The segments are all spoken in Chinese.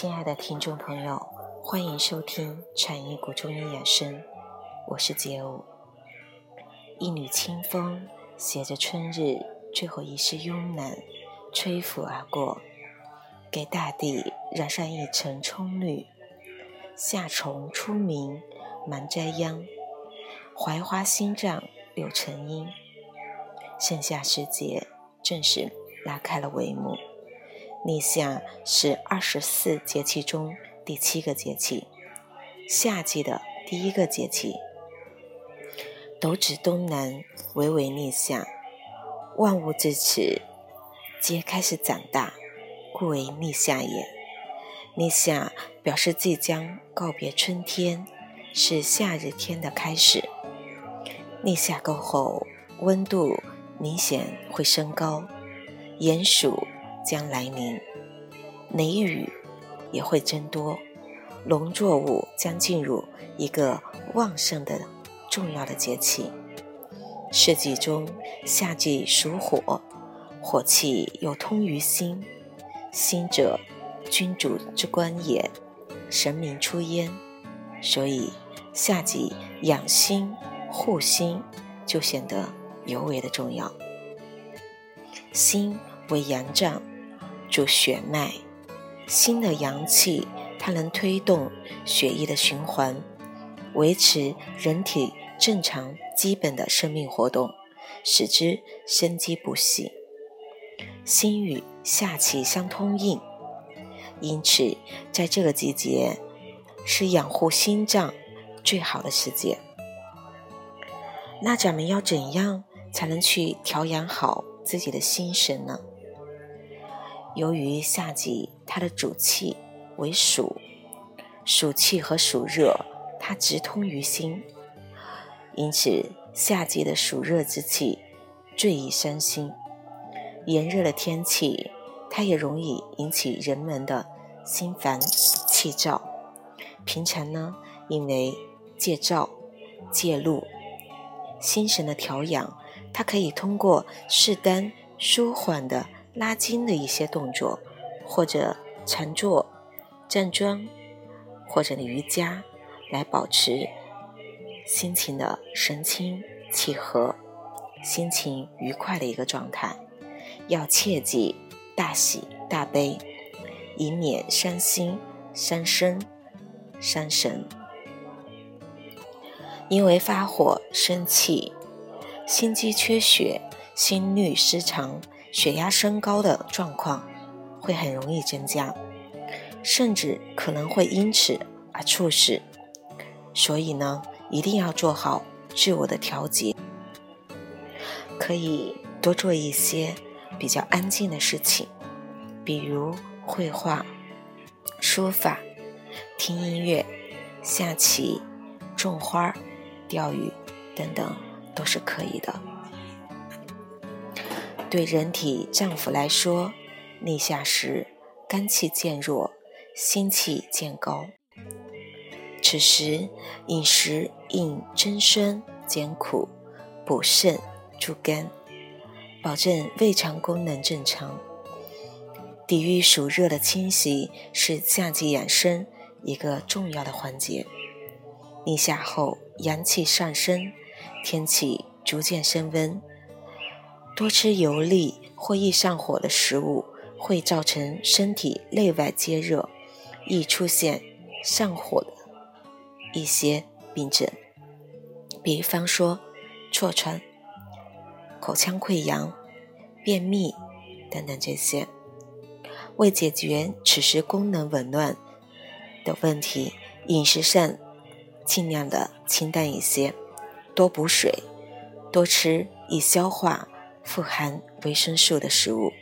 亲爱的听众朋友，欢迎收听《产业古中医养生》，我是杰武。一缕清风携着春日最后一丝慵懒，吹拂而过，给大地染上一层葱绿。夏虫出鸣，忙摘秧；槐花新长，柳成荫。盛夏时节正式拉开了帷幕。立夏是二十四节气中第七个节气，夏季的第一个节气。斗指东南，微微立夏，万物至此皆开始长大，故为立夏也。立夏表示即将告别春天，是夏日天的开始。立夏过后，温度明显会升高，炎暑。将来临，雷雨也会增多，农作物将进入一个旺盛的重要的节气。四季中，夏季属火，火气又通于心，心者，君主之官也，神明出焉，所以夏季养心护心就显得尤为的重要。心为阳脏。主血脉，心的阳气，它能推动血液的循环，维持人体正常基本的生命活动，使之生机不息。心与下气相通应，因此在这个季节是养护心脏最好的时节。那咱们要怎样才能去调养好自己的心神呢？由于夏季它的主气为暑，暑气和暑热它直通于心，因此夏季的暑热之气最易伤心。炎热的天气，它也容易引起人们的心烦气躁。平常呢，因为戒躁戒怒，心神的调养，它可以通过适当舒缓的。拉筋的一些动作，或者禅坐、站桩，或者瑜伽，来保持心情的神清气和、心情愉快的一个状态。要切记大喜大悲，以免伤心、伤身、伤神。因为发火生气，心肌缺血，心律失常。血压升高的状况会很容易增加，甚至可能会因此而猝死。所以呢，一定要做好自我的调节，可以多做一些比较安静的事情，比如绘画、书法、听音乐、下棋、种花、钓鱼等等，都是可以的。对人体脏腑来说，立夏时肝气渐弱，心气渐高。此时饮食应增酸减苦，补肾助肝，保证胃肠功能正常。抵御暑热的侵袭是夏季养生一个重要的环节。立夏后阳气上升，天气逐渐升温。多吃油腻或易上火的食物，会造成身体内外皆热，易出现上火的一些病症，比方说痤疮、口腔溃疡、便秘等等这些。为解决此时功能紊乱的问题，饮食上尽量的清淡一些，多补水，多吃易消化。富含维生素的食物，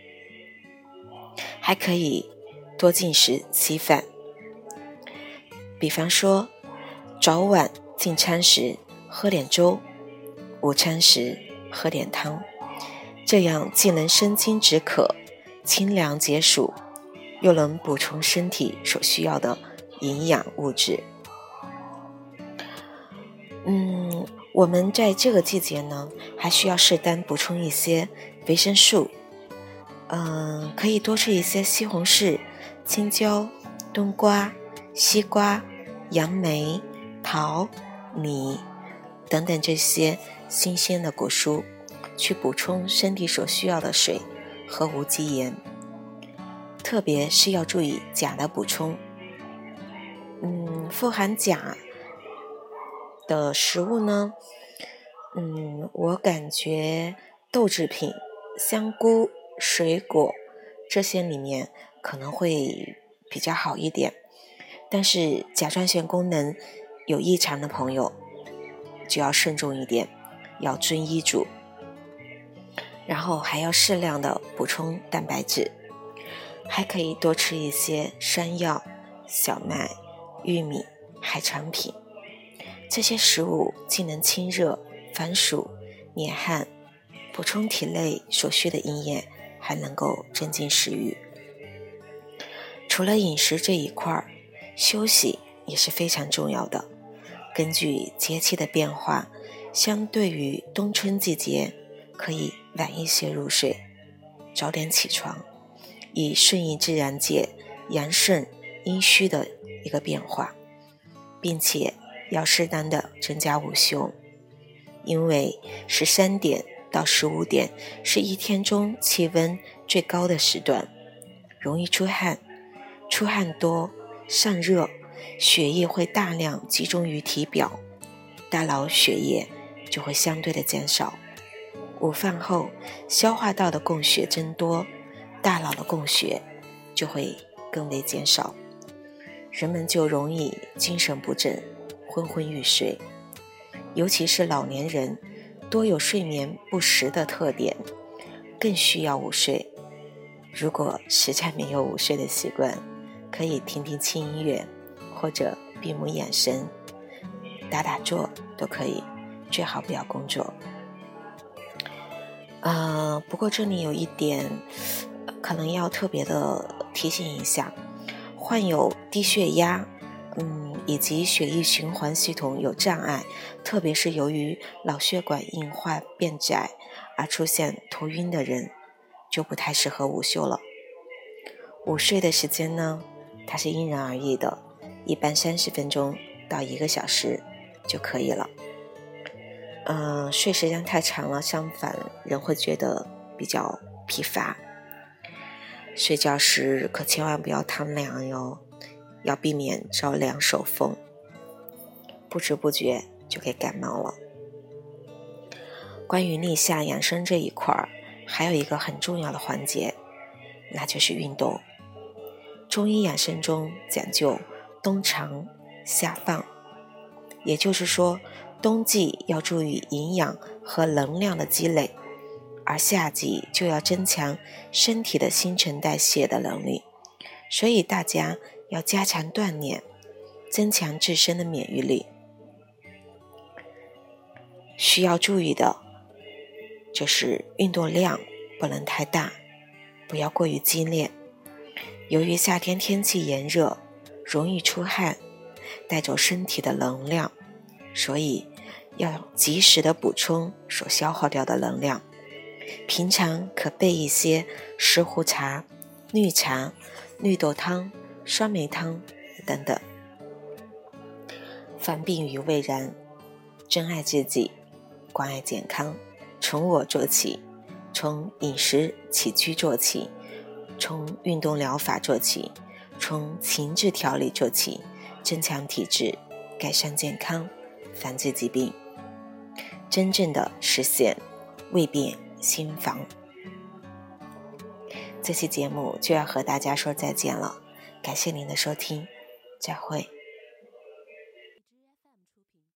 还可以多进食稀饭。比方说，早晚进餐时喝点粥，午餐时喝点汤，这样既能生津止渴、清凉解暑，又能补充身体所需要的营养物质。嗯。我们在这个季节呢，还需要适当补充一些维生素，嗯，可以多吃一些西红柿、青椒、冬瓜、西瓜、杨梅、桃、米等等这些新鲜的果蔬，去补充身体所需要的水和无机盐。特别是要注意钾的补充。嗯，富含钾的食物呢，嗯，我感觉豆制品、香菇、水果这些里面可能会比较好一点。但是甲状腺功能有异常的朋友就要慎重一点，要遵医嘱，然后还要适量的补充蛋白质。还可以多吃一些山药、小麦、玉米、海产品，这些食物既能清热、防暑、免汗，补充体内所需的营养，还能够增进食欲。除了饮食这一块，休息也是非常重要的。根据节气的变化，相对于冬春季节，可以晚一些入睡，早点起床。以顺应自然界阳盛阴虚的一个变化，并且要适当的增加午休，因为十三点到十五点是一天中气温最高的时段，容易出汗，出汗多散热，血液会大量集中于体表，大脑血液就会相对的减少，午饭后消化道的供血增多。大脑的供血就会更为减少，人们就容易精神不振、昏昏欲睡。尤其是老年人，多有睡眠不实的特点，更需要午睡。如果实在没有午睡的习惯，可以听听轻音乐，或者闭目养神、打打坐都可以。最好不要工作。呃，不过这里有一点。可能要特别的提醒一下，患有低血压，嗯，以及血液循环系统有障碍，特别是由于脑血管硬化变窄而出现头晕的人，就不太适合午休了。午睡的时间呢，它是因人而异的，一般三十分钟到一个小时就可以了。嗯，睡时间太长了，相反人会觉得比较疲乏。睡觉时可千万不要贪凉哟，要避免着凉受风，不知不觉就给感冒了。关于立夏养生这一块儿，还有一个很重要的环节，那就是运动。中医养生中讲究冬长夏放，也就是说，冬季要注意营养和能量的积累。而夏季就要增强身体的新陈代谢的能力，所以大家要加强锻炼，增强自身的免疫力。需要注意的，就是运动量不能太大，不要过于激烈。由于夏天天气炎热，容易出汗，带走身体的能量，所以要及时的补充所消耗掉的能量。平常可备一些石斛茶、绿茶、绿豆汤、酸梅汤等等。防病于未然，珍爱自己，关爱健康，从我做起，从饮食起居做起，从运动疗法做起，从情志调理做起，增强体质，改善健康，防治疾病，真正的实现未变。新房，这期节目就要和大家说再见了，感谢您的收听，再会。